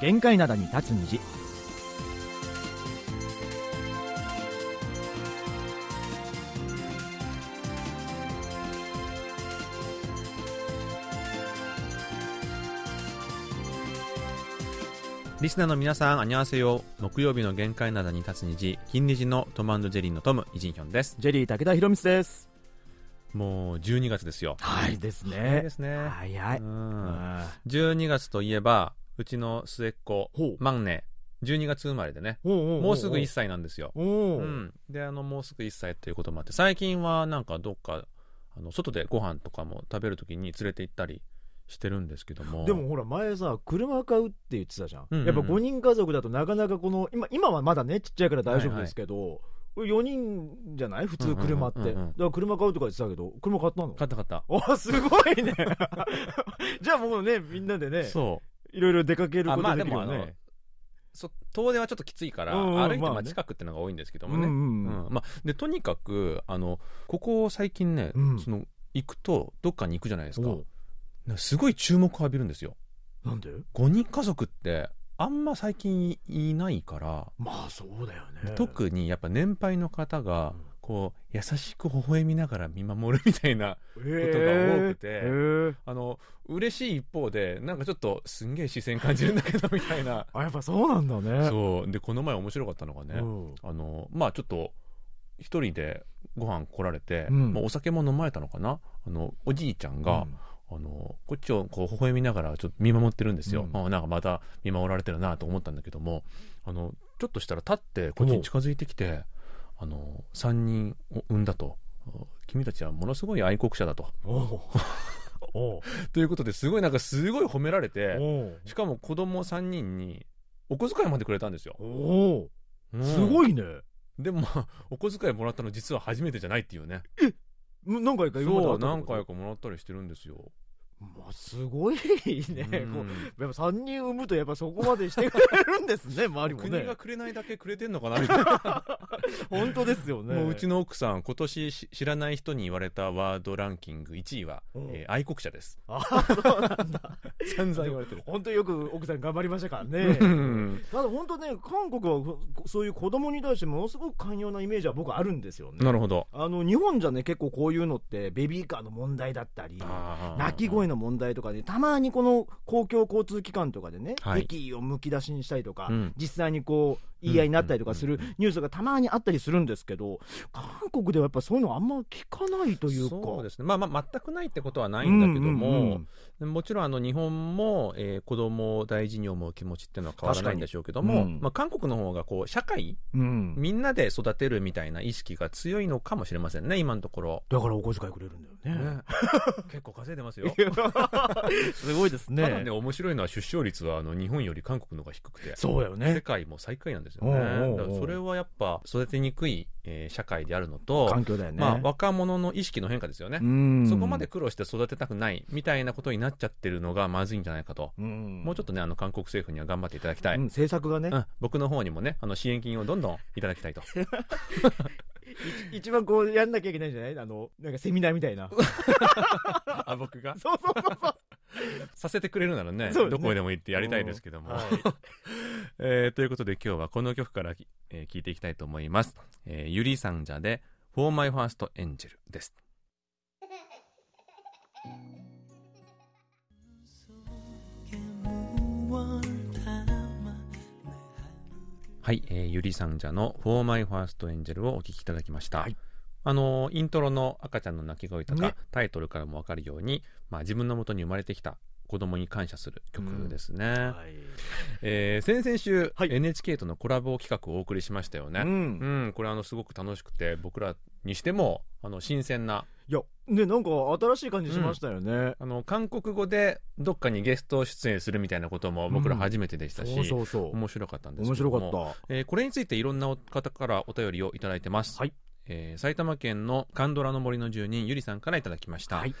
限界灘に立つ虹リスナーの皆さん、あにゃわせよ。木曜日の限界灘に立つ虹、金虹のトムジェリーのトム、イジンヒョンです。ジェリー武田博光ですもう12月ですよ。はいです早いねですね。早い、うんあ12月といえば、うちの末っ子、マンネ、12月生まれでね、もうすぐ1歳なんですよ。う。ん。で、あの、もうすぐ1歳ということもあって、最近はなんかどっか、あの、外でご飯とかも食べるときに連れて行ったりしてるんですけども。でもほら前さ車買うって言ってたじゃん,、うんうんやっぱ5人家族だとなかなかこの今今はまだねちっちゃいから大丈夫ですけど、これ4人じゃない？普通車って、うんうんうんうんだから車買うとか言ってたけど車買ったの？買った買った。おすごいね。じゃあもうねみんなでね。そう。いろいろ出かけるあまあことででもあのきるよね、そ遠出はちょっときついから、歩いてまあ近くってのが多いんですけどもね。んうんまあ、でとにかくあのここ最近ね、うん。その行くとどっかに行くじゃないですか。すごい注目を浴びるんですよ。なんで？5人家族ってあんま最近いないから、まあそうだよね。特にやっぱ年配の方がうんこう優しく微笑みながら見守るみたいなことが多くてへー。あの嬉しい一方でなんかちょっとすんげえ視線感じるんだけどみたいな。あやっぱそうなんだね。そう。でこの前面白かったのがね、うん。あのまあちょっと一人でご飯来られて、うん。まあ、お酒も飲まれたのかな？あのおじいちゃんが、あのこっちをこう微笑みながらちょっと見守ってるんですよ、うん。あなんかまた見守られてるなと思ったんだけどもあのちょっとしたら立ってこっちに近づいてきてあの3人を産んだと。君たちはものすごい愛国者だと。ということですごいなんかすごい褒められてしかも子供3人にお小遣いまでくれたんですよ、おう。ん。うすごいね。でもまあ お小遣いもらったの実は初めてじゃないっていうね。うん何回か今まであそう何回かもらったりしてるんですよ、まあ、すごいね、うん。こうやっぱ3人産むとやっぱそこまでしてくれるんですね 周りもね。国がくれないだけくれてんのかな？みたいな本当ですよね。もううちの奥さん今年し知らない人に言われたワードランキング1位は、うん。えー愛国者です。あそうなんだ。散々言われてる。本当よく奥さん頑張りましたからうねん。ただ本当ね韓国はこそういう子供に対してものすごく寛容なイメージは僕あるんですよね。なるほど。あの日本じゃね結構こういうのってベビーカーの問題だったり泣き声のの問題とかでたまにこの公共交通機関とかでね、はい。駅をむき出しにしたりとか、うん。実際にこう言い合いになったりとかするニュースがたまにあったりするんですけど韓国ではやっぱそういうのあんま聞かないというか。そうですね。まあまあ全くないってことはないんだけども、もちろんあの日本も、えー子供を大事に思う気持ちっていうのは変わらないんでしょうけども、うん。まあ、韓国の方がこう社会うん。みんなで育てるみたいな意識が強いのかもしれませんね今のところ、だからお小遣いくれるんだよね。ね。結構稼いでますよ。すごいですね。ただね面白いのは出生率はあの日本より韓国の方が低くて世そうだよね。界も最下位なんですよね。それはやっぱ育てにくい、えー社会であるのと、環境だよね、まあ、若者の意識の変化ですよね、うん。そこまで苦労して育てたくないみたいなことになっちゃってるのがまずいんじゃないかと、うん。もうちょっとねあの韓国政府には頑張っていただきたい、うん。政策がね、うん、僕の方にもねあの支援金をどんどんいただきたいと。い一番こうやんなきゃいけないんじゃない？あのなんかセミナーみたいな。あ僕が？そうそうそうそう させてくれるならねね。どこへでも行ってやりたいですけども、はい。えーということで今日はこの曲から、えー聞いていきたいと思います、えー、ゆりさんじゃで「For My First Angel」です。はい、えーゆりさんじゃの「For My First Angel」をお聴きいただきました、はいあのーイントロの赤ちゃんの泣き声とか、ね。タイトルからも分かるように、まあ、自分のもとに生まれてきた子供に感謝する曲ですね、はい。えー先々週、はい。NHK とのコラボ企画をお送りしましたよね、ううんんこれあのすごく楽しくて僕らにしてもあの新鮮ないやねなんか新しい感じしましたよね、あの韓国語でどっかにゲスト出演するみたいなことも僕ら初めてでしたし、そうそうそう。面白かったんです面けども。白かった。えーこれについていろんな方からお便りをいただいてます、はいえー埼玉県のカンドラの森の住人ゆりさんからいただきました、はい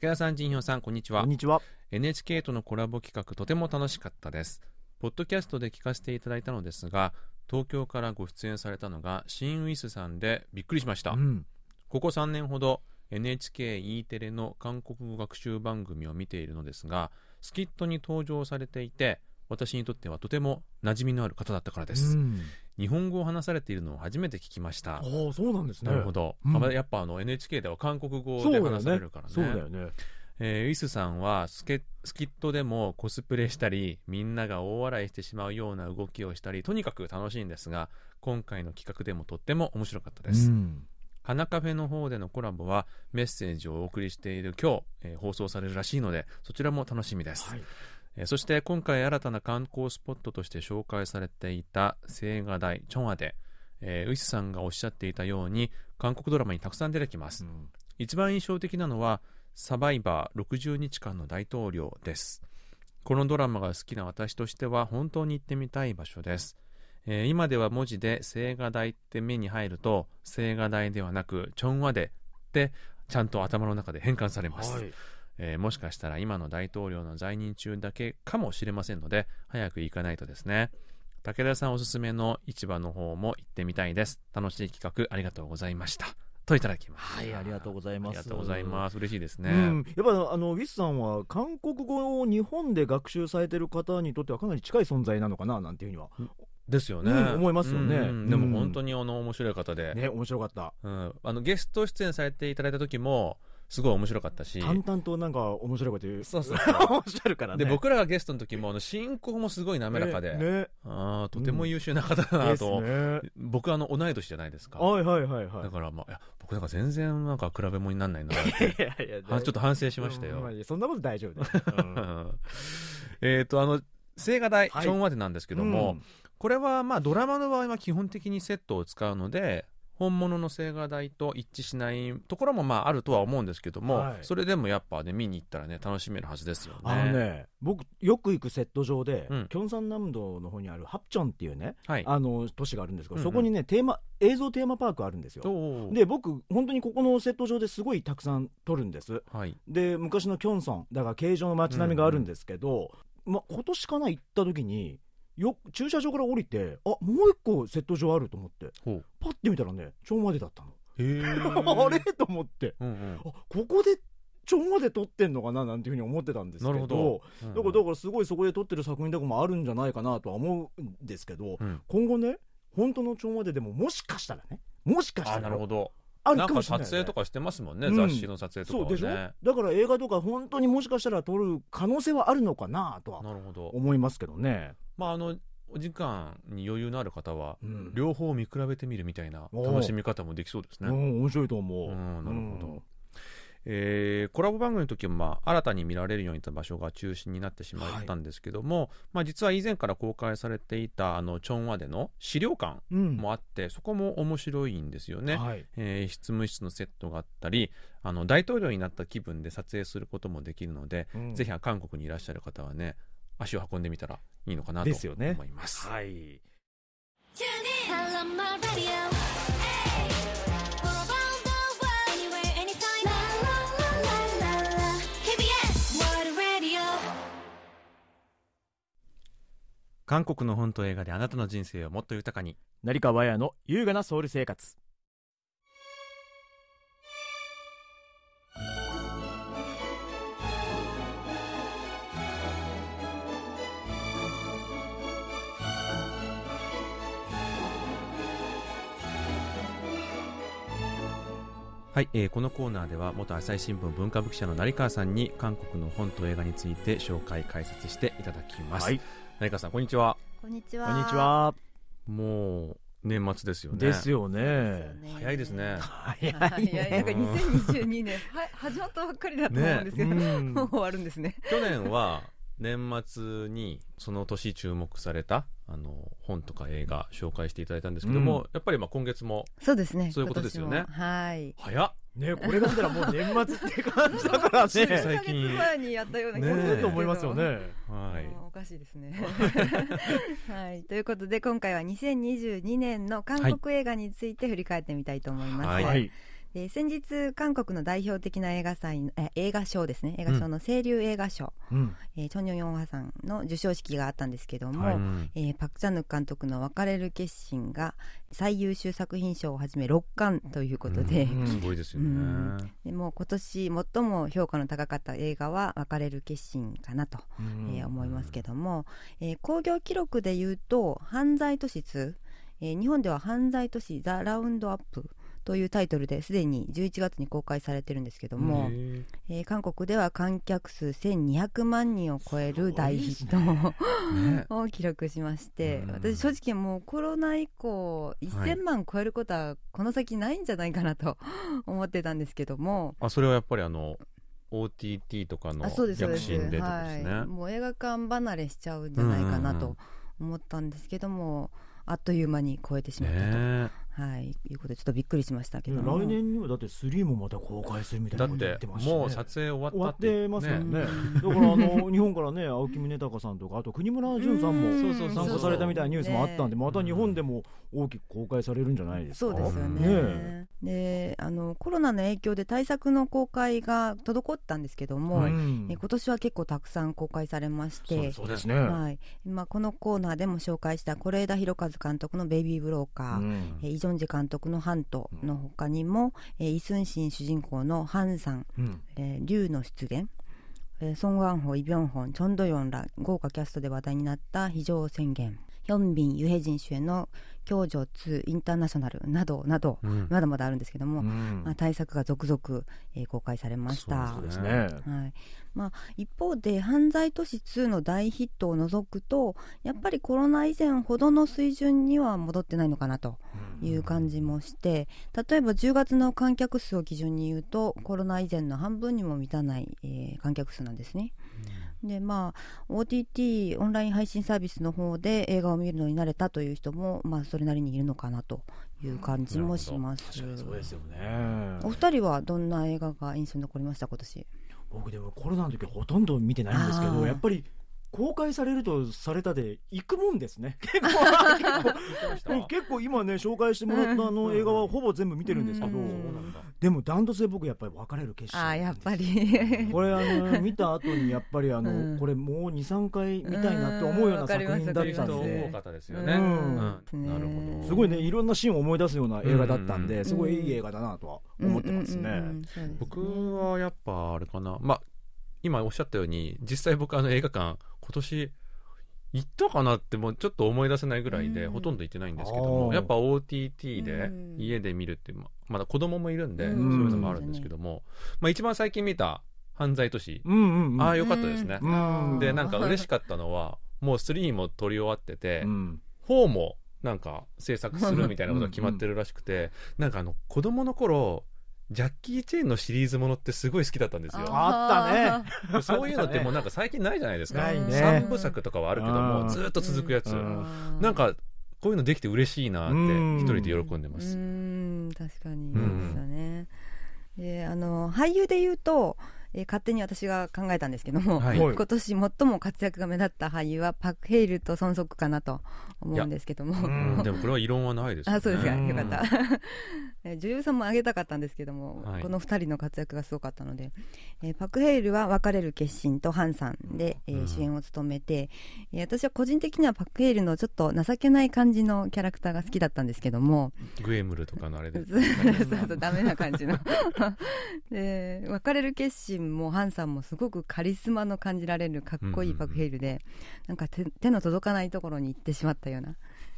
武田さん、陣氷さん、こんにちはこん。にちは NHK とのコラボ企画、とても楽しかったです。ポッドキャストで聞かせていただいたのですが、東京からご出演されたのが、シン・ウィスさんでびっくりしました。うんここ3年ほど NHKE テレの韓国語学習番組を見ているのですが、スキットに登場されていて、私にとってはとても馴染みのある方だったからです、うん。日本語を話されているのを初めて聞きました。ああそうなんですね。なるほど、うん。あやっぱあの NHK では韓国語で話されるからね。そうだよね。えーウィスさんはスケスキットでもコスプレしたりみんなが大笑いしてしまうような動きをしたりとにかく楽しいんですが今回の企画でもとっても面白かったです、うん。花カフェの方でのコラボはメッセージをお送りしている今日、えー放送されるらしいのでそちらも楽しみです、そして今回新たな観光スポットとして紹介されていた青瓦台チョンアで、えーウィスさんがおっしゃっていたように韓国ドラマにたくさん出てきます、うん。一番印象的なのはサバイバー60日間の大統領です。このドラマが好きな私としては本当に行ってみたい場所です、えー今では文字で青瓦台って目に入ると青瓦台ではなくチョンワデってちゃんと頭の中で変換されます、はいえーもしかしたら今の大統領の在任中だけかもしれませんので早く行かないとですね。武田さんおすすめの市場の方も行ってみたいです。楽しい企画ありがとうございました。といただきます。はいありがとうございます。ありがとうございます。嬉しいですね、うん、やっぱあのウィスさんは韓国語を日本で学習されてる方にとってはかなり近い存在なのかななんていうふうには。ですよね、うん思いますよね。うん。でうん。も本当にあの面白い方で、ね面白かった。うん、あのゲスト出演されていただいた時もすごい面白かったし。淡々となんか面白いこと言う。そうそう。そうおっしゃるからね。で僕らがゲストの時もあの進行もすごい滑らかで、ねね。あーとても優秀な方だなと、ね。僕あの同い年じゃないですか。はいはいはいはい。だからまあいや僕なんか全然なんか比べ物にならないなって。いやいやはちょっと反省しましたよ、そんなこと大丈夫だ えっとあの青瓦台、はい。チョンワデなんですけども、うん。これはまあドラマの場合は基本的にセットを使うので本物の青瓦台と一致しないところもまああるとは思うんですけども、はい。それでもやっぱね見に行ったらね楽しめるはずですよね。あのね僕よく行くセット場で、うん。キョンサン南道の方にあるハプチョンっていうねはい、あの都市があるんですけど、うんうん。そこにねテーマ映像テーマパークあるんですよ。で僕本当にここのセット場ですごいたくさん撮るんです。はい、で昔のキョンソンだから形状の街並みがあるんですけど、ま、今年かな行った時によ駐車場から降りてあもう一個セット場あると思ってパッて見たらねちょんまでだったの。へ あれ？と思って。うんうん。あここでちょんまで撮ってんのかな？なんていうふうに思ってたんですけど。なるほど、だからだからすごいそこで撮ってる作品とかもあるんじゃないかなとは思うんですけど、うん。今後ね本当のちょんまででももしかしたらねもしかしたあらなるほどあるなんかかもしれない、ね、撮影とかしてますもんね、うん。雑誌の撮影とそうでしょ？だから映画とか本当にもしかしたら撮る可能性はあるのかなとはなるほど。思いますけどね、まああのお時間に余裕のある方はうん。両方見比べてみるみたいな楽しみ方もできそうですね、うん、面白いと思う、うんなるほどえーコラボ番組の時は、まあ、新たに見られるようになった場所が中心になってしまったんですけども、まあ、実は以前から公開されていたあのチョンワでの資料館うん。もあって、そこも面白いんですよね、はい、えー執務室のセットがあったりあの大統領になった気分で撮影することもできるので、うん。ぜひ韓国にいらっしゃる方はね足を運んでみたらいいのかなと思います。はい、Hello, my radio. 韓国の本と映画であなたの人生をもっと豊かに。成川綾の優雅なソウル生活。はい、えーこのコーナーでは元朝日新聞文化部記者の成川さんに韓国の本と映画について紹介解説していただきます、はい成川さんこんにちは。こんにちは。こんにち。は。もう年末ですよね。ですよね。早いですね。早いいや、なんかうん2022年、は、始まったばっかりだと思うんですけど、うん。もう終わるんですね。去年は年末にその年注目されたあの本とか映画紹介していただいたんですけども、うんやっぱりまあ今月もそうですね。そういうことですよねはい。早っねこれが見たらもう年末って感じだからね 最近1ヶ月前にやったような気がすねえる。と思いますよねはいうんおかしいですね。はい。ということで、今回は2022年の韓国映画について振り返ってみたいと思います。はいはいえー先日韓国の代表的な映画祭のえ映画賞ですね。映画賞の清流映画賞、うん。えーチョン・ヨンヨンハさんの授賞式があったんですけども、はい。うんえーパク・チャンヌク監督の「別れる決心」が最優秀作品賞をはじめ6冠ということで,、うん。すごいですよね、うん。でもう今年最も評価の高かった映画は「別れる決心」かなと、うん。えー思いますけども、えー興行記録でいうと犯罪都市2、えー日本では犯罪都市ザ・ラウンドアップというタイトルですでに11月に公開されてるんですけども、えー韓国では観客数1200万人を超える大ヒットね。を記録しまして、うん。私正直もうコロナ以降1000万超えることはこの先ないんじゃないかなと 思ってたんですけども、あそれはやっぱりあの OTT とかの躍進でですね、はい、もう映画館離れしちゃうんじゃないかなと思ったんですけども、あっという間に超えてしまったと、ねはい、いうことでちょっとびっくりしましたけど。も来年にはだって3もまた公開するみたいだっなこと言っててましたね。もう撮影終わ終わっったっててますもんね。ねだからあの日本からね青木宗隆さんとかあと国村淳さんうん。もそうそうそう。参加されたみたいなニュースもあったんでねまた日本でも大きく公開されるんじゃないですか。そうですよね。ねであのコロナの影響で対策の公開が滞ったんですけども、はいえ今年は結構たくさん公開されまして。そうですね。はい。まあ、このコーナーでも紹介した是枝裕和監督の「ベイビー・ブローカー」うん。えーンジェ監督の「ハント」の他にも、えーイ・スンシン主人公のハンさんうん「えー竜の出現」えーソン・ワンホ、イ・ビョンホン、チョン・ドヨンら豪華キャストで話題になった非常宣言ヒョンビン、ユヘジン主演の「共助2インターナショナル」などなど、うん。まだまだあるんですけども、うん。まあ、対策が続々、えー公開されました。そうですね。はい。まあ、一方で犯罪都市2の大ヒットを除くとやっぱりコロナ以前ほどの水準には戻ってないのかなという感じもして例えば10月の観客数を基準に言うとコロナ以前の半分にも満たない、えー観客数なんですね。でまあ OTT オンライン配信サービスの方で映画を見るのに慣れたという人も、まあ、それなりにいるのかなという感じもします。確かにそうですよね。お二人はどんな映画が印象に残りました今年？僕でもコロナの時はほとんど見てないんですけどやっぱり公開されるとされたで行くもんですね。結 構結構。結構今ね紹介してもらったあの映画はほぼ全部見てるんですけど。うん。でもダントツで僕やっぱり別れる決心ああやっぱり。これあの見た後にやっぱりあの、うん。これもう23回見たいなって思うようなうん作品だったんでかったですよね、うん。うん。なるほど。すごいねいろんなシーンを思い出すような映画だったんで、うん。すごいいい映画だなとは思ってますね。うんうんうんうん。そうですね僕はやっぱあれかな。まあ今おっしゃったように実際僕あの映画館今年行ったかなってもうちょっと思い出せないぐらいで、うん。ほとんど行ってないんですけどもやっぱ OTT でうん。家で見るってままだ子供もいるんで、うん。そういうのもあるんですけども、まあ、一番最近見た犯罪都市、ああよかったですね、うん。でなんか嬉しかったのはもう3も撮り終わってて、うん。4もなんか制作するみたいなことが決まってるらしくてなんかあの子供の頃ジャッキー・チェーンのシリーズものってすごい好きだったんですよ。あったねそういうのってもうなんか最近ないじゃないですか。ないね三部作とかはあるけどうんも、ずっと続くやつ。うんなんか、こういうのできて嬉しいなって、うん一人で喜んでまうす。ん確かにですよね、であの俳優で言うと、えー勝手に私が考えたんですけども、はい。はい。今年最も活躍が目立った俳優はパク・ヘイルと孫足かなと思うんですけども、うん。でもこれは異論はないですよね。あそうですか。うん。よかった。えー女優さんも挙げたかったんですけども、はい。この2人の活躍がすごかったので、えーパク・ヘイルは別れる決心とハンさんで、えーうん。主演を務めて、えー私は個人的にはパク・ヘイルのちょっと情けない感じのキャラクターが好きだったんですけどもグエムルとかのあれで。そうそうそうダメな感じの。で別れる決心もハンさんもすごくカリスマの感じられるかっこいいパク・ヘイルで、なんか手手の届かないところに行ってしまったような。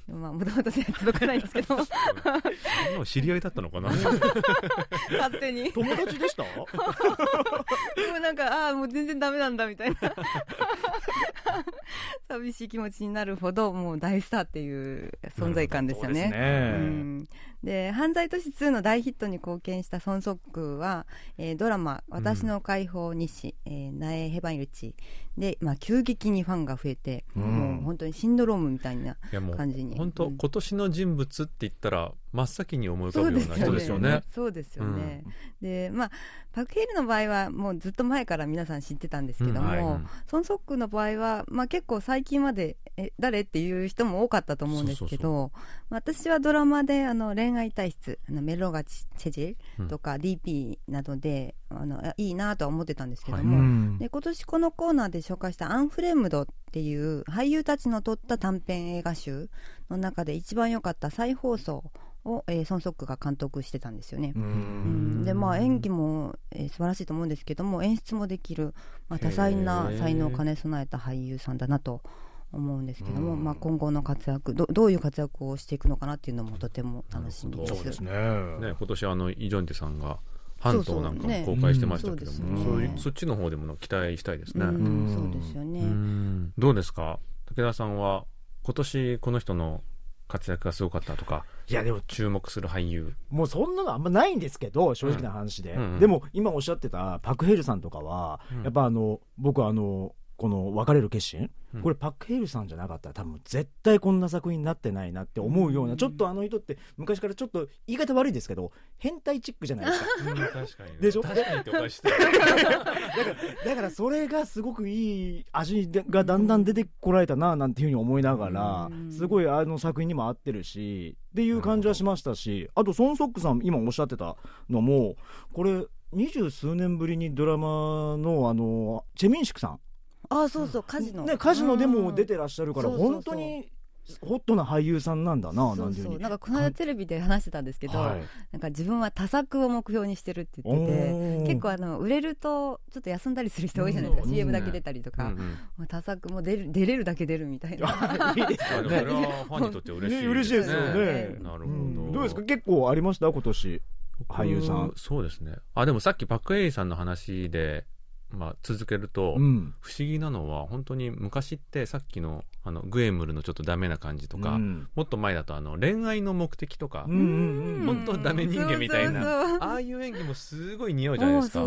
まあもともと手届かないんですけど。知り合いだったのかな？勝手に。友達でした？でもなんかああもう全然ダメなんだみたいな寂しい気持ちになるほどもう大スターっていう存在感ですよね。ねうんで犯罪都市2の大ヒットに貢献したソン・ソックは、えードラマ「私の解放日誌」えーナエ・ヘバイルチで、まあ、急激にファンが増えて、うん。もう本当にシンドロームみたいな感じに。本当、うん。今年の人物って言ったら真っ先に思い浮かぶような人ですよね。そうですよね。で、まあ、パク・ヘイルの場合は、もうずっと前から皆さん知ってたんですけども、うん。はい。うん。ソン・ソックの場合は、まあ結構最近まで、え、誰っていう人も多かったと思うんですけど、私はドラマで、あの、恋愛体質、あのメロガチチェジうん。ェとか DP などで、あの、いいなとは思ってたんですけどはい。も、うん。で今年このコーナーで紹介した「アンフレームド」っていう俳優たちの撮った短編映画集の中で一番良かった再放送を、えーソン・ソックが監督してたんですよね。ううん。んでまあ、演技も、えー素晴らしいと思うんですけども演出もできる、まあ、多彩な才能を兼ね備えた俳優さんだなと思うんですけども、うん。まあ、今後の活躍どどういう活躍をしていくのかなっていうのもとても楽しみです。そうですね。ね、今年あのイ・ジョンテさんが半島なんかも公開してましたけども、うんそっちの方でも期待したいですね。そうですよね。ん。どうですか？武田さんは今年この人の活躍がすごかったとかいやでも注目する俳優。もうそんなのあんまないんですけど正直な話で、うんうんうん。でも今おっしゃってたパク・ヘルさんとかは、うん。やっぱあの僕はあのこの別れる決心、うん。これパク・ヘルさんじゃなかったら多分絶対こんな作品になってないなって思うような、うん。ちょっとあの人って昔からちょっと言い方悪いですけど変態チックじゃないですか。確かにでしょ？だからそれがすごくいい味がだんだん出てこられたななんていうふうに思いながら、うん。すごいあの作品にも合ってるしっていう感じはしましたしあとソン・ソックさん今おっしゃってたのもこれ二十数年ぶりにドラマのあのチェ・ミンシクさんあそうそうカジノ、ね、カジノでも出ててらっしゃるから、そうそうそう。本当にホットな俳優さんなんだな、そなんていう。なんかこの間テレビで話してたんですけど、はい。なんか自分は多作を目標にしてるって言ってて結構あの売れるとちょっと休んだりする人多いじゃないですか、うん。CM だけ出たりとか、うんうん。多作も出る出れるだけ出るみたいな。いいですよね。ファンにとって嬉しいね。嬉しいですよね。ねなるほど、うん。どうですか？結構ありました？今年俳優さん。僕そうですね。あでもさっきパク・エイさんの話で、まあ、続けると、うん。不思議なのは本当に昔ってさっきのあのグエムルのちょっとダメな感じとか、うん。もっと前だとあの恋愛の目的とか、うんうんうん本当ダメ人間みたいなああいう演技もすごい似合うじゃないですか。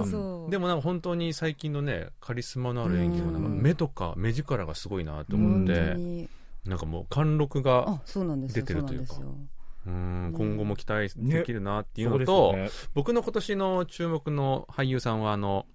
でもなんか本当に最近のねカリスマのある演技もなんかうん。目とか目力がすごいなと思って、に。なんかもう貫禄が出てるというか。そうなん今後も期待できるなっていうのと、よね。僕の今年の注目の俳優さんはあの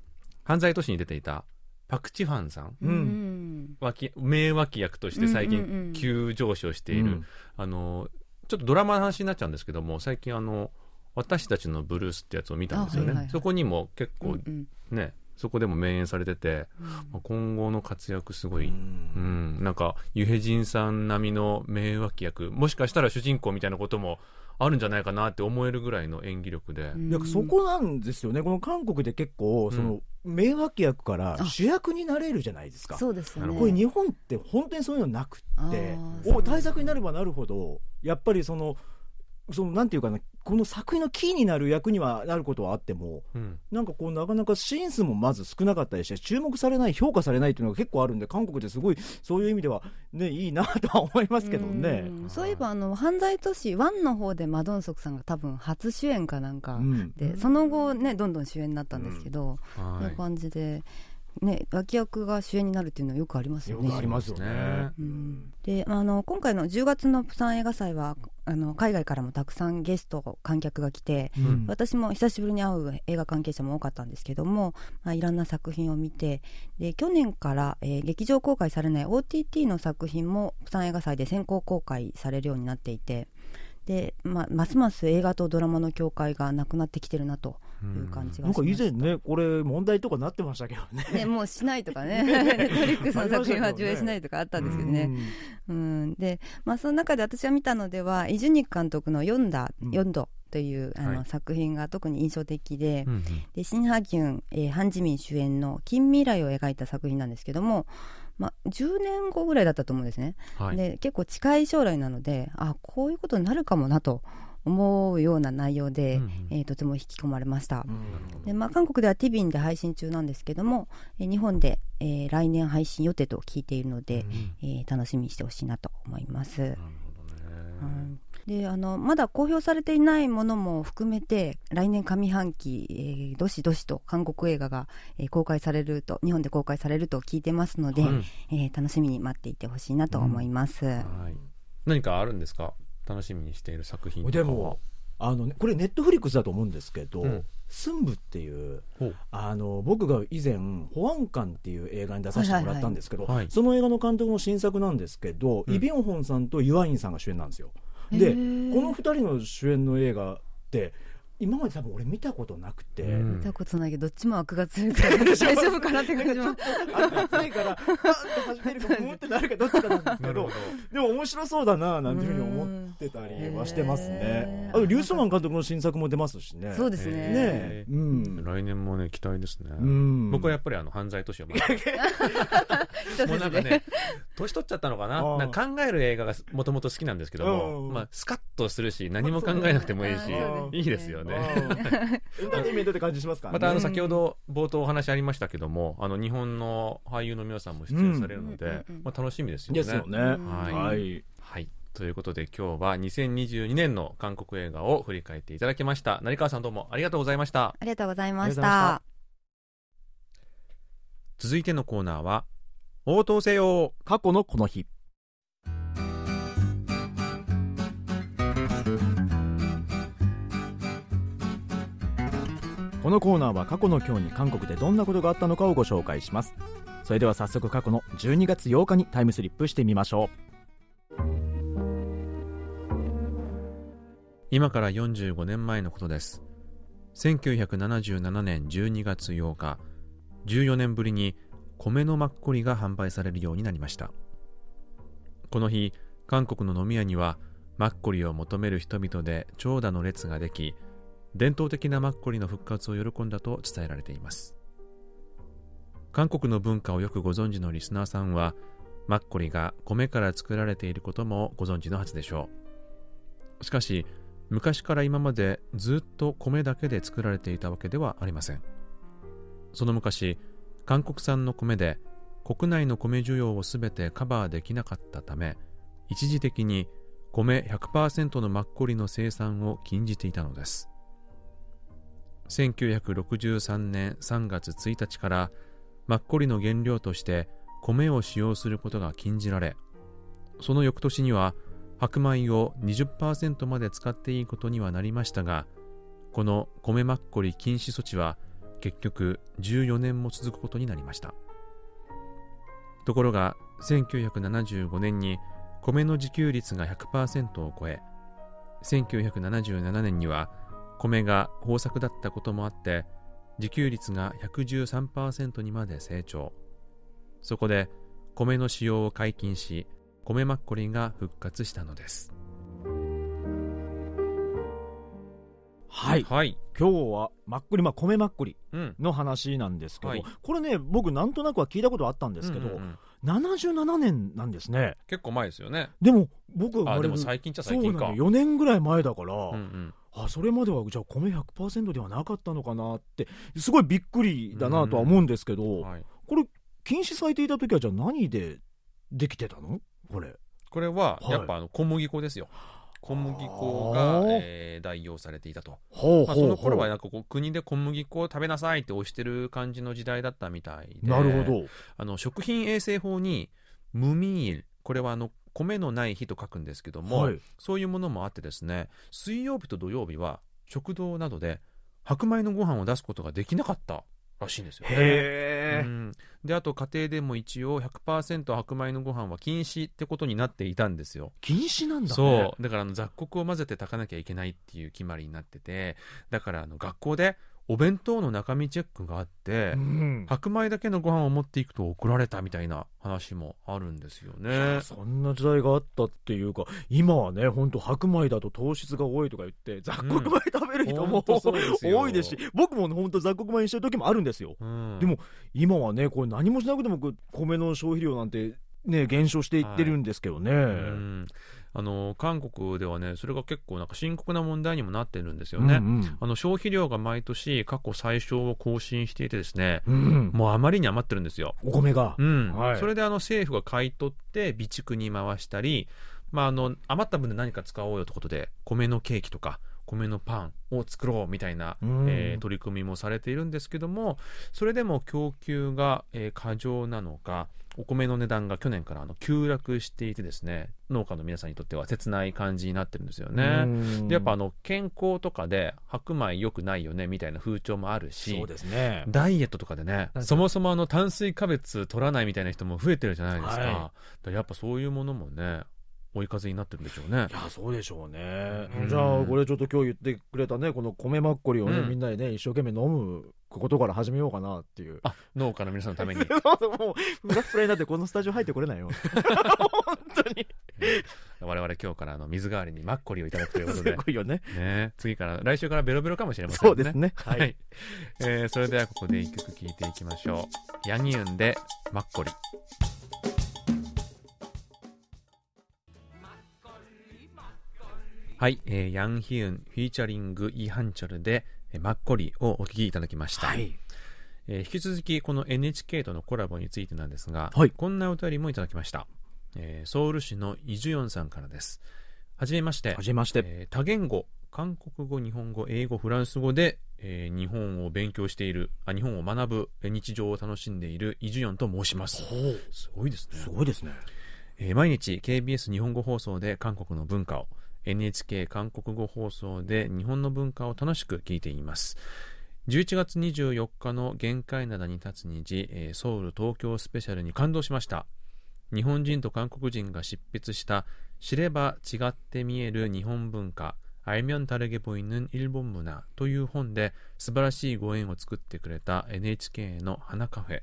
犯罪都市に出ていたパク・チファンさんうん。うん脇名脇役として最うんうんうん。近急上昇している、うん。あのちょっとドラマの話になっちゃうんですけども最近あの私たちのブルースってやつを見たんですよね、あはいはいはい。そこにも結構うんうん。ね、そこでも名演されてて、うん。まあ今後の活躍すごい、ううんん、なんかユヘジンさん並みの名脇役もしかしたら主人公みたいなこともあるんじゃないかなって思えるぐらいの演技力で、うん。いやそこなんですよね。この韓国で結構その名脇役から主役になれるじゃないですか。そうですよね。これ日本って本当にそういうのなくあってー。お対策になればなるほどやっぱりそのそのなんていうかなこの作品のキーになる役にはなることはあってもうん。なんかこうなかなかシーン数もまず少なかったりして注目されない評価されないっていうのが結構あるんで韓国ですごいそういう意味ではねいいなとは思いますけどね。う。ん。そういえばあの犯罪都市1の方でマドンソクさんが多分初主演かなんかうん。で、その後ねどんどん主演になったんですけど、こうはい。いう感じでね脇役が主演になるっていうのはよくありますよね。よくありますよね。うんであの今回の10月のプサン映画祭はあの海外からもたくさんゲスト観客が来て、うん私も久しぶりに会う映画関係者も多かったんですけども、まあ、いろんな作品を見てで去年から、えー劇場公開されない OTT の作品もプサン映画祭で先行公開されるようになっていてで、まあ、ますます映画とドラマの境界がなくなってきてるなという感じがなんかしました以前ね、これ問題とかなってましたけどね。ね、もうしないとかね。トフリックスの作品は上映しないとかあったんですけどね、うん、で、まあ、その中で私が見たのではイ・ジュニック監督の「読んだうん。読んど」というあの、はい。作品が特に印象的で,、うんうん。でシン・ハギュン、えーハン・ジミン主演の近未来を描いた作品なんですけども、まあ、10年後ぐらいだったと思うんですね、はい。で結構近い将来なのであこういうことになるかもなと思うような内容で、うんうん。えーとても引き込まれました。うん。でまあ、韓国では TVN で配信中なんですけども、えー日本で、えー来年配信予定と聞いているので、えー楽しみにしてほしいなと思います。なるほどね。うん。であのまだ公表されていないものも含めて来年上半期、えーどしどしと韓国映画が、えー公開されると日本で公開されると聞いてますので、うん。えー楽しみに待っていてほしいなと思います。はい。何かあるんですか？楽しみにしている作品とかはでもあのねこれネットフリックスだと思うんですけどうん「寸部」っていうあの僕が以前「保安官」っていう映画に出させてもらったんですけど、はい。はい。はいその映画の監督の新作なんですけど、うん。イ・ビョンホンさんとユアインさんが主演なんですよ。でこの2人の主演の映画って今まで多分俺見たことなくて、うん。見たことないけどどっちも悪が強いから 大丈夫かなって感じも。暑いから、パンって走ってるか、もってなるかどっちかなんですけど、でも面白そうだな、なんていうふうに思ってたりはしてますね。あと、リュースマン監督の新作も出ますしね。そうですね。ねえ。うん。来年もね期待ですね、うん。僕はやっぱりあの犯罪都市を もうなんかね年取っちゃったのかな？なんか考える映画がもともと好きなんですけども、うんまあ、スカッとするし何も考えなくてもいいしいいですよあねーエンターテインメントって感じしますか？らね。またあのうん先ほど冒頭お話ありましたけどもあの日本の俳優の皆さんも出演されるので、うんうんうんうんまあ、楽しみですよね。ですよね。はいということで今日は2022年の韓国映画を振り返っていただきました。成川さんどうもありがとうございました。ありがとうございました。続いてのコーナーは応答せよ過去のこの日。このコーナーは過去の今日に韓国でどんなことがあったのかをご紹介します。それでは早速過去の12月8日にタイムスリップしてみましょ今から45年前のことです。1977年12月8日14年ぶりに米のマッコリが販売されるようになりました。この日韓国の飲み屋にはマッコリを求める人々で長蛇の列ができ伝統的なマッコリの復活を喜んだと伝えられています。韓国の文化をよくご存知のリスナーさんはマッコリが米から作られていることもご存知のはずでしょう。しかし昔から今までずっと米だけで作られていたわけではありません。その昔韓国産の米で国内の米需要をすべてカバーできなかったため一時的に米100%のマッコリの生産を禁じていたのです。1963年3月1日からマッコリの原料として米を使用することが禁じられその翌年には白米を20%まで使っていいことにはなりましたがこの米マッコリ禁止措置は結局14年も続くことになりました。ところが1975年に米の自給率が100%を超え1977年には米が豊作だったこともあって自給率が113%にまで成長。そこで米の使用を解禁し米マッコリが復活したのです。はい。はい、今日はマッコリ、まあ、米マッコリうん、の話なんですけど、はい。これね僕なんとなくは聞いたことあったんですけど、うんうんうん。77年なんですね。結構前ですよね。でも僕が生あれるも最近っちゃ最近か。なの4年ぐらい前だから、うんうん。あそれまではじゃあ米100%ではなかったのかなってすごいびっくりだなとは思うんですけど、はい、これ禁止されていた時はじゃあ何でできてたの？これ。これははい。やっぱあの小麦粉ですよ。小麦粉がえー代用されていたと、まあ、その頃はなんかこう国で小麦粉を食べなさいって押してる感じの時代だったみたいでなるほど。あの食品衛生法に無ミールこれはあの米のない日と書くんですけども、はい。そういうものもあってですね水曜日と土曜日は食堂などで白米のご飯を出すことができなかったらしいんですよね。へえ、うん、であと家庭でも一応100%白米のご飯は禁止ってことになっていたんですよ。禁止なんだねそうだからあの雑穀を混ぜて炊かなきゃいけないっていう決まりになっててだからあの学校でお弁当の中身チェックがあって、うん。白米だけのご飯を持っていくと怒られたみたいな話もあるんですよね。そんな時代があったっていうか今はね本当白米だと糖質が多いとか言って雑穀米食べる人も、うですよ。多いですし僕も本当雑穀米にしてる時もあるんですよ。うん。でも今はねこれ何もしなくても米の消費量なんてね減少していってるんですけどね、うんあの韓国ではねそれが結構なんか深刻な問題にもなってるんですよね。うんあの消費量が毎年過去最小を更新していてですねうん。うんもうあまりに余ってるんですよ。お米が、うん。はい。それであの政府が買い取って備蓄に回したり、まあ、あの余った分で何か使おうよということで米のケーキとか米のパンを作ろうみたいな、うん。えー取り組みもされているんですけどもそれでも供給が、えー過剰なのかお米の値段が去年からあの急落していてですね農家の皆さんにとっては切ない感じになってるんですよね。うん。でやっぱあの健康とかで白米良くないよねみたいな風潮もあるしそうですね。ダイエットとかでねか。そもそもあの炭水化物取らないみたいな人も増えてるじゃないですか,、はい。だからやっぱそういうものもね追い風になってるんでしょうね。いやそうでしょうね、うん。じゃあこれちょっと今日言ってくれたねこの米マッコリをね、うん。みんなでね一生懸命飲むことから始めようかなっていう。あ農家の皆さんのために。もうフラフラになってこのスタジオ入ってこれないよ。本当に。我々今日からあの水代わりにマッコリをいただくということで。すごいよね。ね。次から来週からベロベロかもしれませんね。そうですね。は、はい。い、えーそれではここで一曲聴いていきましょう。ヤニウンでマッコリはい、えーヤンヒウンフィーチャリングイハンチョルでえーマッコリをお聴きいただきました、はい。えー引き続きこの NHK とのコラボについてなんですが、はい。こんなお便りもいただきました、えーソウル市のイジュヨンさんからです。はじめまして。はじめまして、えー多言語韓国語日本語英語フランス語で、えー日本を勉強しているあ日本を学ぶえー日常を楽しんでいるイジュヨンと申します。すごいですね。すごいですね。えー毎日 KBS 日本語放送で韓国の文化を NHK 韓国語放送で日本の文化を楽しく聞いています。11月24日の限界灘に立つ虹、ソウル東京スペシャルに感動しました。日本人と韓国人が執筆した知れば違って見える日本文化、アイミョンタルゲボイヌン・イルボンムナという本で素晴らしいご縁を作ってくれた NHK の花カフェ、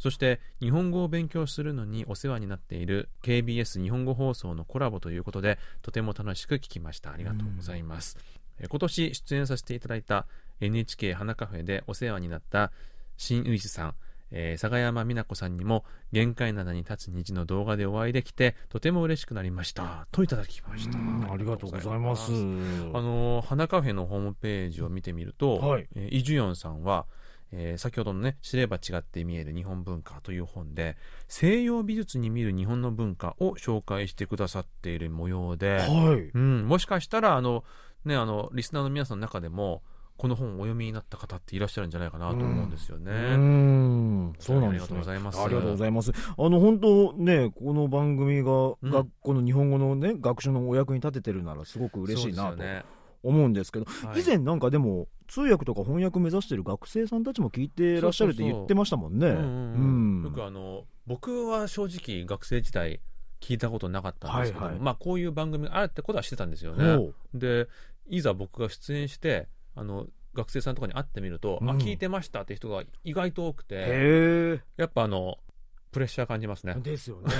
そして日本語を勉強するのにお世話になっている KBS 日本語放送のコラボということでとても楽しく聞きました。ありがとうございます、えー今年出演させていただいた NHK 花カフェでお世話になった新ウイジさん。えー、佐賀山美奈子さんにも限界灘に立つ虹の動画でお会いできてとても嬉しくなりました。といただきました。ありがとうございます。あのー花カフェのホームページを見てみると、はい。えーイ・ジュヨンさんは、えー先ほどのね「知れば違って見える日本文化」という本で西洋美術に見る日本の文化を紹介してくださっている模様で、はい。うん、もしかしたらあの、ね、あのリスナーの皆さんの中でもこの本をお読みになった方っていらっしゃるんじゃないかなと思うんですよね。うーん。そうなんですね。ありがとうございます。ありがとうございます。あの本当ねこの番組が、うん学校の日本語のね学習のお役に立ててるならすごく嬉しいなとそうですよね思うんですけどはい。以前なんかでも通訳とか翻訳目指してる学生さんたちも聞いてらっしゃるって言ってましたもんね。よくあの僕は正直学生時代聞いたことなかったんですけど、はいはい。まあ、こういう番組があるってことは知ってたんですよね。でいざ僕が出演してあの学生さんとかに会ってみると、うん。あ聞いてましたって人が意外と多くてへやっぱあのプレッシャー感じますね。え。ですよね。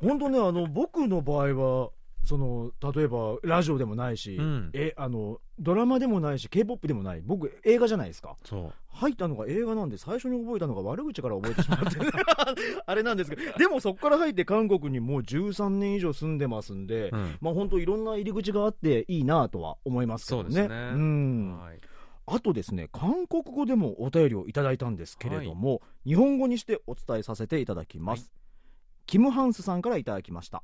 本当ねあの僕の場合はその例えばラジオでもないし、うん。えあのドラマでもないし k p o p でもない。僕映画じゃないですか。入ったのが映画なんで最初に覚えたのが悪口から覚えてしまって、ね、あれなんですけどでもそこから入って韓国にもう13年以上住んでますんで、うん。まあ本当いろんな入り口があっていいなとは思いますけどね。そうん。はい。あとですね韓国語でもお便りをいただいたんですけれども、日本語にしてお伝えさせていただきます、キム・ハンスさんからいただきました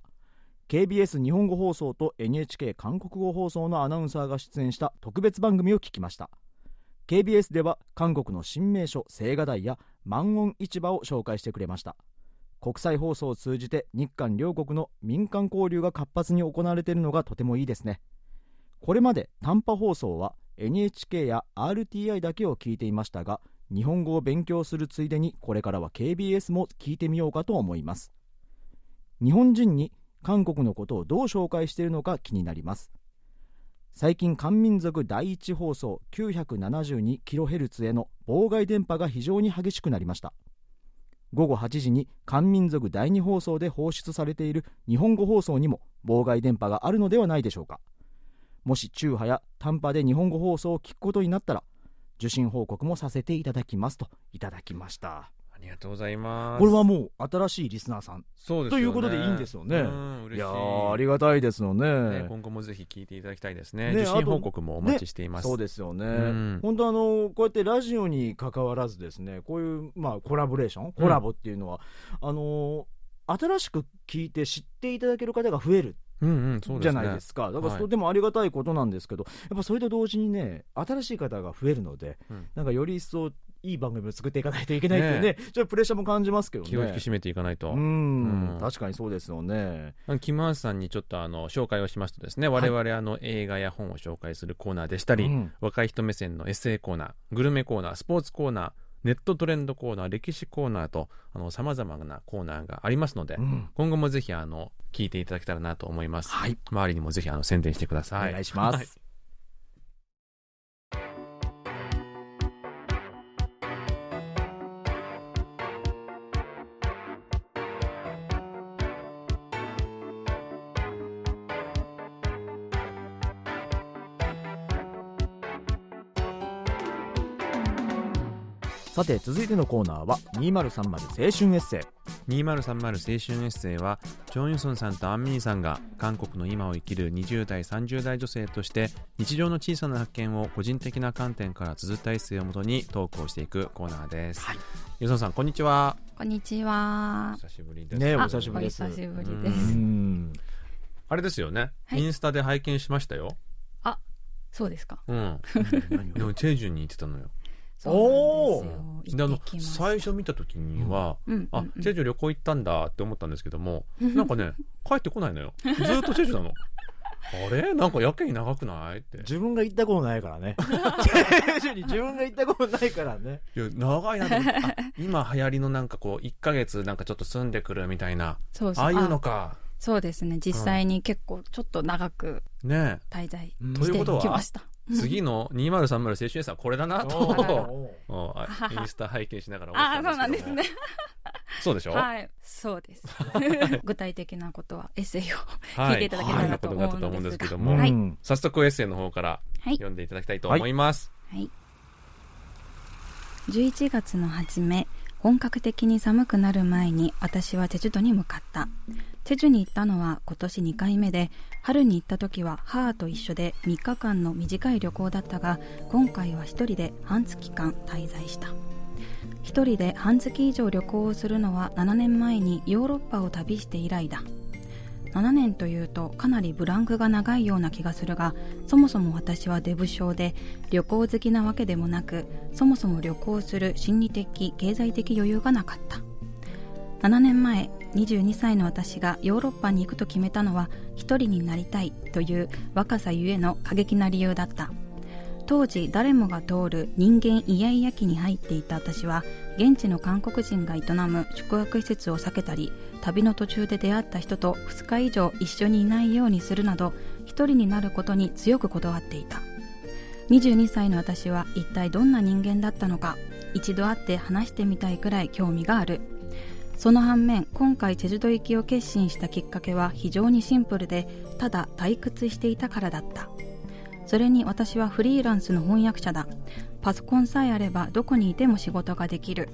KBS 日本語放送と NHK 韓国語放送のアナウンサーが出演した特別番組を聞きました。KBS では韓国の新名所青瓦台や万ン市場を紹介してくれました。国際放送を通じて日韓両国の民間交流が活発に行われているのがとてもいいですね。これまで短波放送は NHK や RTI だけを聞いていましたが日本語を勉強するついでにこれからは KBS も聞いてみようかと思います。日本人に韓国のことをどう紹介しているのか気になります。最近漢民族第一放送 972kHz への妨害電波が非常に激しくなりました。午後8時に漢民族第二放送で放出されている日本語放送にも妨害電波があるのではないでしょうか。もし中波や短波で日本語放送を聞くことになったら受信報告もさせていただきますといただきました。ありがとうございます。これはもう新しいリスナーさん。そうですよね。ということでいいんですよね。うん嬉しい。いやーありがたいですよね。ね、今後もぜひ聞いていただきたいですね。ね受信報告もお待ちしています。そうですよね、ん。本当あのこうやってラジオに関わらずですねこういうまあコラボレーションコラボっていうのは、あの新しく聞いて知っていただける方が増えるうんうんそうですね。じゃないですか。だからはい。とてもありがたいことなんですけど、やっぱそれと同時にね新しい方が増えるので、うん。なんかより一層いい番組を作っていかないといけないっていうねねちょっとプレッシャーも感じますけどね。気を引き締めていかないと、うん、うん。確かにそうですよね。キム・ハンスさんにちょっとあの紹介をしますとですね。我々あの映画や本を紹介するコーナーでしたり、うん。若い人目線のエッセイコーナーグルメコーナースポーツコーナーネットトレンドコーナー歴史コーナーとさまざまなコーナーがありますので、うん。今後もぜひあの聞いていただけたらなと思います、はい。周りにもぜひあの宣伝してください。お願いします、はいさて続いてのコーナーは2030青春エッセイ。2030青春エッセイはチョン・ユソンさんとアン・ミーさんが韓国の今を生きる20代30代女性として日常の小さな発見を個人的な観点から綴ったエッセイをもとにトークをしていくコーナーです、はい。ユソンさんこんにちは。こんにちは。お。久しぶりです。ねおあ久しぶりです。お久しぶりうでうす。ん。あれですよね、はい。インスタで拝見しましたよ。そうですか。うん。でもチェジュに行ってたのよそうなんですであの最初見た時には、うんあチェジュ旅行行ったんだって思ったんですけども、なんかね帰ってこないのよ。ずーっとチェジュなの。あれ？なんかやけに長くない？って。自分が行ったことないからね。自分が行ったことないからね。いや長いなと。思ってあ今流行りのなんかこう1ヶ月なんかちょっと住んでくるみたいな。そうそう。ああいうのか。そうですね。実際に結構ちょっと長くね滞在うん。してということはきました。え次の2030青春エーはこれだなと。インスタ拝見しながらああ、思ってたそうなんですね。そうでしょ？はい。そうです。具体的なことはエッセイをは聞いていただけたと思うんですが。はい。ことだったと思うんですけども、はい。うん早速エッセイの方からはい。読んでいただきたいと思います、はい。11月の初め、本格的に寒くなる前に私はチェジュ島に向かった。チェジュに行ったのは今年2回目で、春に行った時は母と一緒で3日間の短い旅行だったが、今回は1人で半月間滞在した。1人で半月以上旅行をするのは7年前にヨーロッパを旅して以来だ。7年というとかなりブランクが長いような気がするがそもそも私はデブ症で旅行好きなわけでもなくそもそも旅行する心理的経済的余裕がなかった。7年前22歳の私がヨーロッパに行くと決めたのは一人になりたいという若さゆえの過激な理由だった。当時誰もが通る人間イヤイヤ期に入っていた私は現地の韓国人が営む宿泊施設を避けたり旅の途中で出会った人と2日以上一緒にいないようにするなど一人になることに強くこだわっていた。22歳の私は一体どんな人間だったのか一度会って話してみたいくらい興味がある。その反面今回チェジュ島行きを決心したきっかけは非常にシンプルでただ退屈していたからだった。それに私はフリーランスの翻訳者だ。パソコンさえあればどこにいても仕事ができる。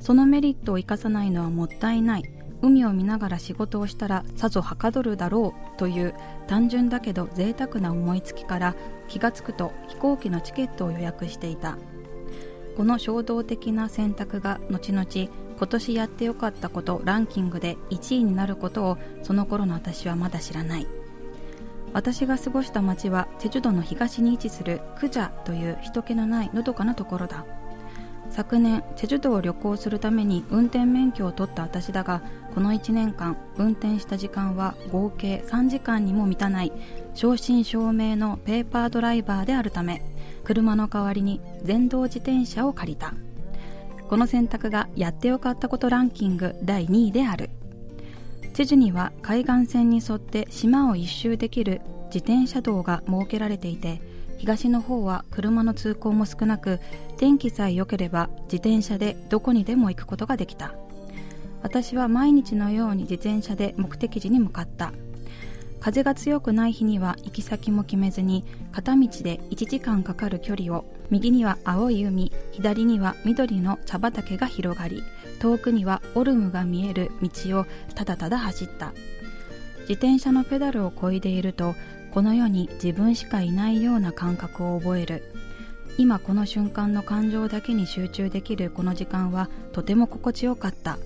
そのメリットを生かさないのはもったいない。海を見ながら仕事をしたらさぞはかどるだろうという単純だけど贅沢な思いつきから気がつくと飛行機のチケットを予約していた。この衝動的な選択が後々今年やってよかったことランキングで1位になることをその頃の私はまだ知らない。私が過ごした町はチェジュ島の東に位置するクジャという人気のないのどかなところだ。昨年チェジュ島を旅行するために運転免許を取った私だがこの1年間運転した時間は合計3時間にも満たない正真正銘のペーパードライバーであるため車の代わりに電動自転車を借りた。この選択がやってよかったことランキング第2位である。チェジュには海岸線に沿って島を一周できる自転車道が設けられていて東の方は車の通行も少なく天気さえ良ければ自転車でどこにでも行くことができた。私は毎日のように自転車で目的地に向かった。風が強くない日には行き先も決めずに片道で1時間かかる距離を右には青い海左には緑の茶畑が広がり遠くにはオルムが見える道をただただ走った。自転車のペダルを漕いでいるとこの世に自分しかいないような感覚を覚える。今この瞬間の感情だけに集中できるこの時間はとても心地よかった。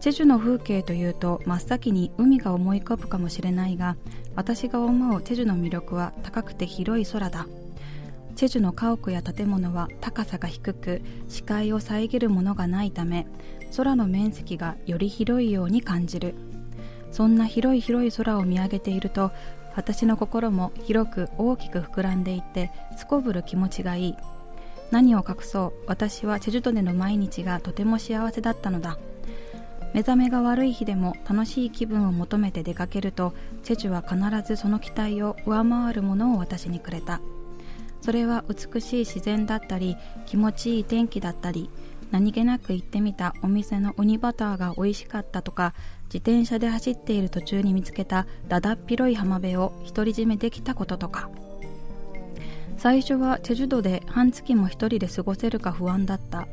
チェジュの風景というと真っ先に海が思い浮かぶかもしれないが私が思うチェジュの魅力は高くて広い空だ。チェジュの家屋や建物は高さが低く視界を遮るものがないため空の面積がより広いように感じる。そんな広い広い空を見上げていると私の心も広く大きく膨らんでいってすこぶる気持ちがいい。何を隠そう私はチェジュ島での毎日がとても幸せだったのだ。目覚めが悪い日でも楽しい気分を求めて出かけるとチェジュは必ずその期待を上回るものを私にくれた。それは美しい自然だったり気持ちいい天気だったり何気なく行ってみたお店のウニバターが美味しかったとか自転車で走っている途中に見つけただだっ広い浜辺を独り占めできたこととか。最初はチェジュ島で半月も一人で過ごせるか不安だった。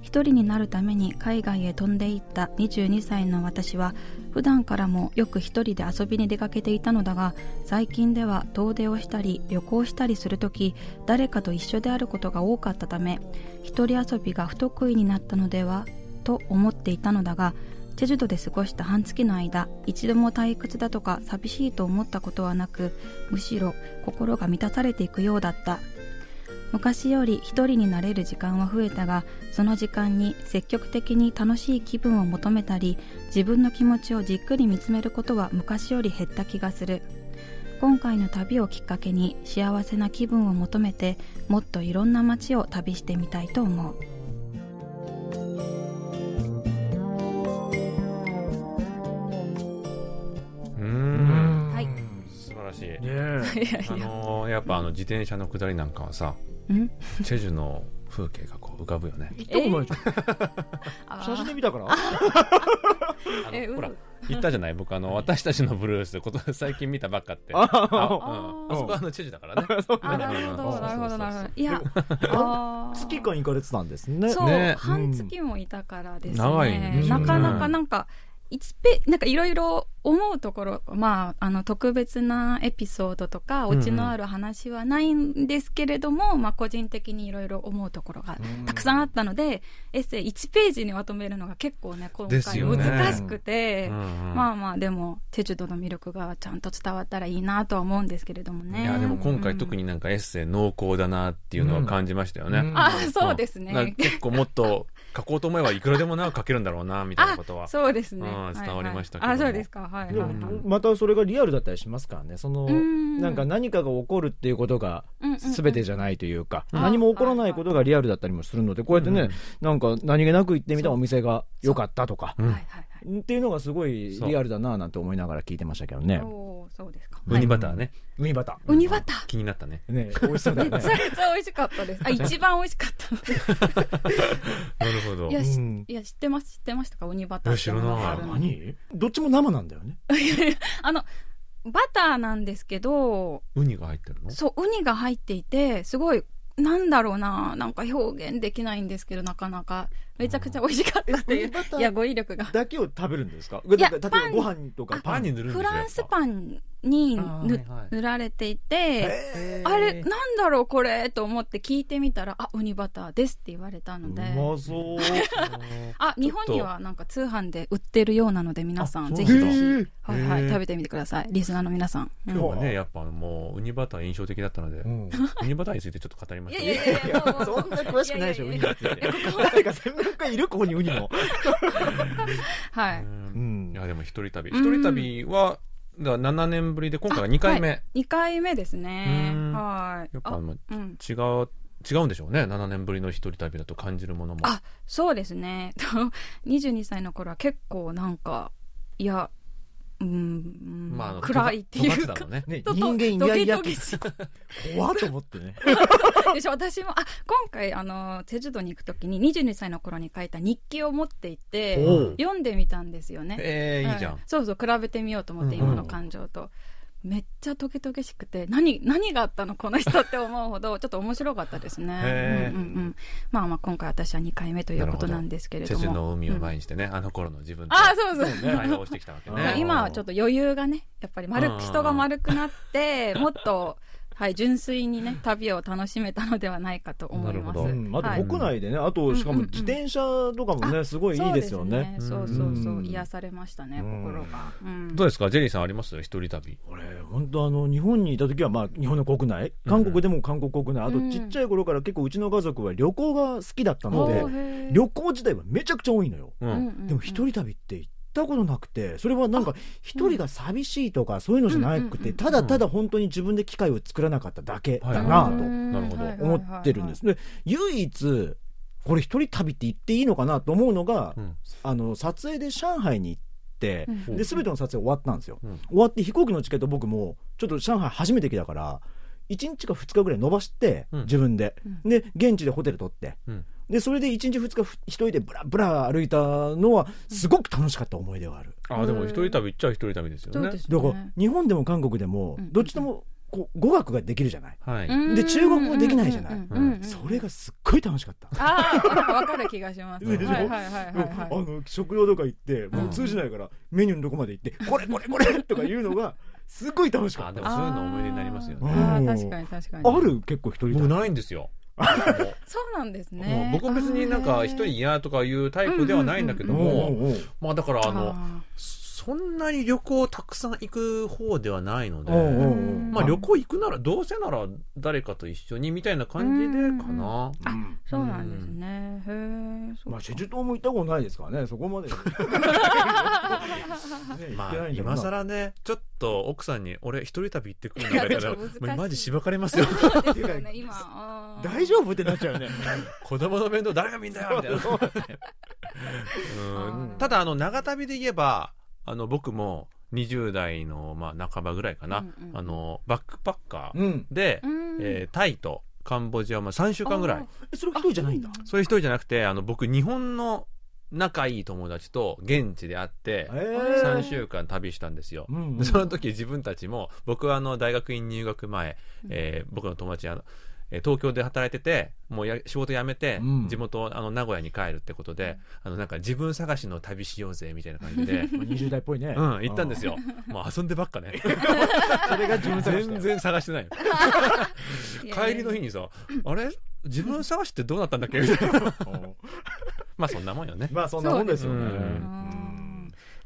一人になるために海外へ飛んでいった22歳の私は普段からもよく一人で遊びに出かけていたのだが最近では遠出をしたり旅行したりするとき誰かと一緒であることが多かったため一人遊びが不得意になったのではと思っていたのだがチェジュ島で過ごした半月の間一度も退屈だとか寂しいと思ったことはなくむしろ心が満たされていくようだった。昔より一人になれる時間は増えたがその時間に積極的に楽しい気分を求めたり自分の気持ちをじっくり見つめることは昔より減った気がする。今回の旅をきっかけに幸せな気分を求めてもっといろんな街を旅してみたいと思う。あのーやっぱあの自転車の下りなんかはさん？チェジュの風景がこう浮かぶよね。行ったことないじゃん。写真で見たから？あえのほらうん。言ったじゃない？僕あの私たちのブルースこと最近見たばっかって。ああ,、うん、ああそこはあのチェジュだからね。あなるほどなるほどなるほど。いや月間行かれてたんですね。そう、ね。半月もいたからですね。なかなかなんか、一ペなんかいろいろ思うところ、まあ、あの、特別なエピソードとか、オチのある話はないんですけれども、まあ、個人的にいろいろ思うところがたくさんあったので、エッセイ1ページにまとめるのが結構ね、今回難しくて、うんうん。まあまあ、でも、チェジュ島の魅力がちゃんと伝わったらいいなとは思うんですけれどもね。いやでも今回特になんかエッセイ濃厚だなっていうのは感じましたよね、うん。あ、そうですね。か。結構もっと書こうと思えばいくらでもな書けるんだろうなみたいなことは。そうですね。うんはいはい。伝わりましたけども。あ、そうですか。はいはいではい。もまたそれがリアルだったりしますからね。そのん。なんか何かが起こるっていうことがうんうんうん。全てじゃないというか、うん。何も起こらないことがリアルだったりもするのでこうやってね、なんか何気なく行ってみたお店が良かったとか。うん。はいはいはい。っていうのがすごいリアルだななんて思いながら聞いてましたけどね。そうですか。ウニバターね、ウニバタ。ウニバタ。気になったね。ーね美味しそうだよね。ー。めちゃくちゃ美味しかったです。あ、一番美味しかった。なるほど。いや、知ってます、知ってましたか？ウニバター知らない。何？どっちも生なんだよね。あの、バターなんですけど、ウニが入ってるの？そう、ウニが入っていて、すごい、なんだろうな、なんか表現できないんですけど、なかなか、めちゃくちゃ美味しかったっていう。えウニバタ、ーいや、語彙力が。だけを食べるんですか？や例えばパン。ご飯とかパンに塗るんですよフランスンパンに塗はいはい。塗られていて、あれ、なんだろうこれと思って聞いてみたら、あ、ウニバターですって言われたので。うまそう。あ、日本にはなんか通販で売ってるようなので、皆さん、ぜひぜひ、はいはい、食べてみてください。リスナーの皆さん。うん今日はねやっぱもうウニバター印象的だったので、うん。ウニバターについてちょっと語りまいしたやいやいや、もう。そんな詳しくないでしょ、ウニいやいやいについて。誰か専門家いるここにウニも。はい。うんうんいやでも一人旅うん一人旅はだから7年ぶりで今回が2回目、あはい二回目ですねう。んはい。あやっぱもううん。違う違うんでしょうね7年ぶりの一人旅だと感じるものもあ、そうですね。22歳の頃は結構なんか、いや、うん、まあ暗いっていうか。ね ね、と人間いやいや怖っと思ってね。でしょ私も、あ、今回、あの、チェジュ島に行くときに22歳の頃に書いた日記を持っていて、読んでみたんですよね。えー、いいじゃん、はいそうそう、比べてみようと思って、うん今の感情と。めっちゃトゲトゲしくて、何、何があったのこの人って思うほど、ちょっと面白かったですね。うんうんうん。まあまあ、今回私は2回目ということなんですけれども。の海をうん前にしてね、あの頃の自分とあ、そうそう。対応してきたわけねうん今はちょっと余裕がね、やっぱり丸うんく、人が丸くなって、もっとはい、純粋にね、旅を楽しめたのではないかと思います。なるほど。うん、あはい。と国内でね、あとしかも自転車とかもね、すごいいいですよね。そうですね。そうそう癒されましたね、うん。心が。うん。どうですか？ジェリーさんあります？一人旅。俺、本当あの、日本にいた時は、まあ、日本の国内、韓国でも韓国国内、あとうん。ちっちゃい頃から結構うちの家族は旅行が好きだったので旅行自体はめちゃくちゃ多いのよ。ううんうんうん。でも一人旅って行ったことなくて、それはなんか一人が寂しいとかそういうのじゃなくて、ただただ本当に自分で機会を作らなかっただけはいだなとなるほど思ってるんです。で、唯一、これ一人旅って言っていいのかなと思うのが、うん。あの、撮影で上海に行って、うん。で、すべての撮影終わったんですよ。うん。終わって飛行機のチケット僕も、ちょっと上海初めて来たから、1日か2日ぐらい伸ばして、うん。自分で。で、現地でホテル取って。うんで、それで1日2日ふ一人でブラブラ歩いたのは、すごく楽しかった思い出がある。あでも一人旅っちゃ一人旅ですよね。そうですだからね。、日本でも韓国でもう、ん。どっちとも、こう、語学ができるじゃない。はい、うん。で中国語できないじゃない。うん。うん。うん。うんそれがすっごい楽しかった。ああ、わかる気がします。はいでしょ？はいはいはいあはい。の食堂とか行ってもう通じないから、メニューのとこまで行って これこれこれとか言うのがすごい楽しかった。あでもそういうの思い出になりますよね。あ確かに確かに。ある？結構一人僕旅ないんですよ。も そうなんですうね。僕は別になんか一人嫌とかいうタイプではないんだけどうんも、まあだからあのあそんなに旅行たくさん行く方ではないので、まあ旅行行くならどうせなら誰かと一緒にみたいな感じでかな、うん。ーそうなんですね。へえ。まあチェジュ島も行ったことないですからね。そこまで。ねまあ今更ねちょっと奥さんに俺一人旅行ってくるんだけどマジしばかれますよ。大丈夫ってなっちゃうよね。子供の面倒誰が見んだよみたいな。ただあの長旅で言えばあの僕も20代のまあ半ばぐらいかな、うんうんあのバックパッカーうん。で、うん。えータイとカンボジアをまあ3週間ぐらい。えそれ一人じゃないんだ。そういう一人じゃなくてあの僕日本の仲いい友達と現地で会ってえ3週間旅したんですよ、うんうん。でその時自分たちも僕はあの大学院入学前、えー僕の友達あのえー東京で働いててもうや仕事辞めて、うん。地元あの名古屋に帰るってことで、あのなんか自分探しの旅しようぜみたいな感じでまあ20代っぽいね。うん行ったんですよ。もう遊んでばっかね。それが自分探しだ。全然探してない 帰りの日にさあれ？自分探しってどうなったんだっけ？みたいな。う。んまあそんなもんよね。まあそんなもんですよね。うん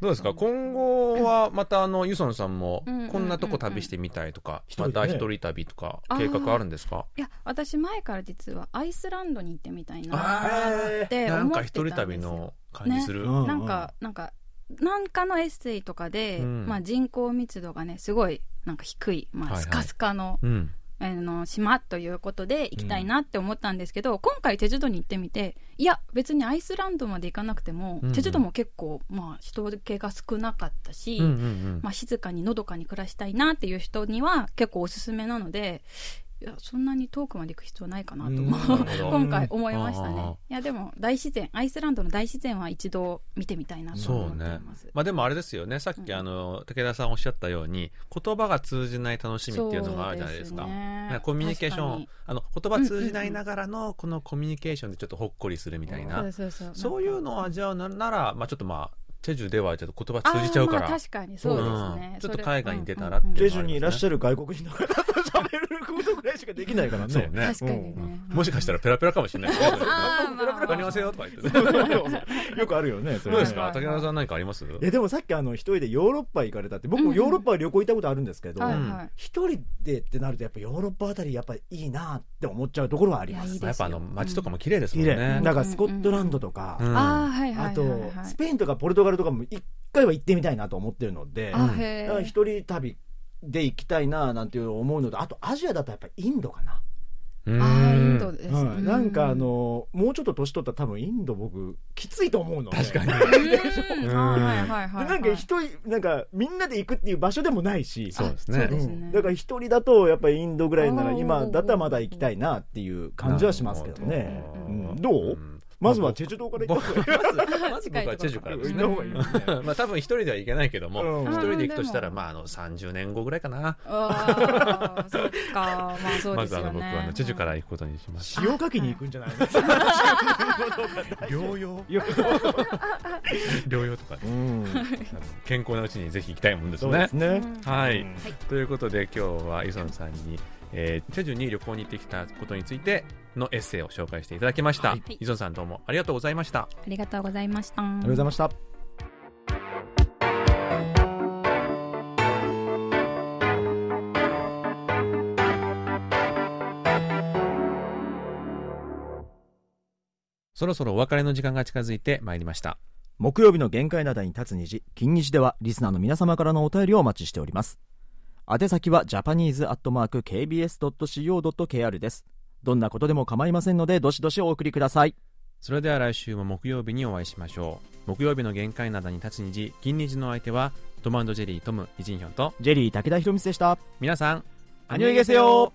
どうですか？今後はまたあのユソンさんもこんなとこ旅してみたいとか、また一人旅とか計画あるんですか？いや、私前から実はアイスランドに行ってみたいな。あってなんか思ってたんですよ。一人旅の感じする、うんなんか、なんか、なんかのエッセイとかで、うん。まあ人口密度がね、すごい、なんか低い、まはいはい。あスカスカの、うんあの、島ということで行きたいなって思ったんですけど、今回チェジュ島に行ってみて、いや、別にアイスランドまで行かなくても、うんうん。チェジュ島も結構、まあ人気が少なかったし、うんうんうん。まあ、静かにのどかに暮らしたいなっていう人には結構おすすめなのでいやそんなに遠くまで行く必要ないかなと、う。今回思いましたね。いやでも大自然アイスランドの大自然は一度見てみたいなとそう思います、まあでもあれですよね。さっきあの武田さんおっしゃったように言葉が通じない楽しみっていうのがあるじゃないですか。そうね。コミュニケーションあの言葉通じないながらのこのコミュニケーションでちょっとほっこりするみたいな、そうそうそうそういうのをは味わうななら、まあ、ちょっとまあチェジュではちょっと言葉通じちゃうから、確かにそうですね、うん。ちょっと海外に出たらってジェジュにいらっしゃる外国人の方と喋ることぐらいしかできないからね。そうね。確かにね、もしかしたらペラペラかもしれないですね。あーまあまあ。こんにちはとか言ってねよくあるよねそれどうですか。はいはい武田さん何かあります？いやでもさっきあの一人でヨーロッパ行かれたって僕もヨーロッパは旅行行ったことあるんですけど一人でってなるとやっぱヨーロッパあたりやっぱいいなって思っちゃうところはあります。いやいいですやっぱあの街とかも綺麗ですもんね。だからスコットランドとかうん。あとはいスペインとかポルトガルとかも一回は行ってみたいなと思ってるので一人旅で行きたいななんていう思うのとあとアジアだとやっぱりインドかな、うん。あーインドです、はい、なんかあうのもうちょっと年取ったら多分インド僕きついと思うので。確かに。うん。はいはいはいはいでなんか一人なんかみんなで行くっていう場所でもないし。そうですね。そうんだから一人だとやっぱりインドぐらいなら今だったらまだ行きたいなっていう感じはしますけどね、うん。どう、んまずはチェジュ島から行った方がいい。まずまず僕はチェジュからですね。行った方がいいですね。まあ多分一人では行けないけどもうん。一人で行くとしたらまああの30年後ぐらいかな。ああ、そっか。まあそうまですよね。ずあの僕はあのチェジュから行くことにしました塩かけに行くんじゃないですか 療養。療養とか健康なうちにぜひ行きたいもんですね。はい、うん。ということで今日はイソンさんに、えーチェジュに旅行に行ってきたことについてのエッセイを紹介していただきました、はい。さんどうもありがとうございました。ありがとうございました。あありがとうございました。そろそろお別れの時間が近づいてまいりました。木曜日の限界灘に立つ虹金日ではリスナーの皆様からのお便りをお待ちしております。宛先は japanese.kbs.co.kr ですどんなことでも構いませんのでどしどしお送りください。それでは来週も木曜日にお会いしましょう。木曜日の限界などに立つ虹金日の相手はトムジェリートムイジンヒョンとジェリー武田博光でした。皆さんアニョイゲセよ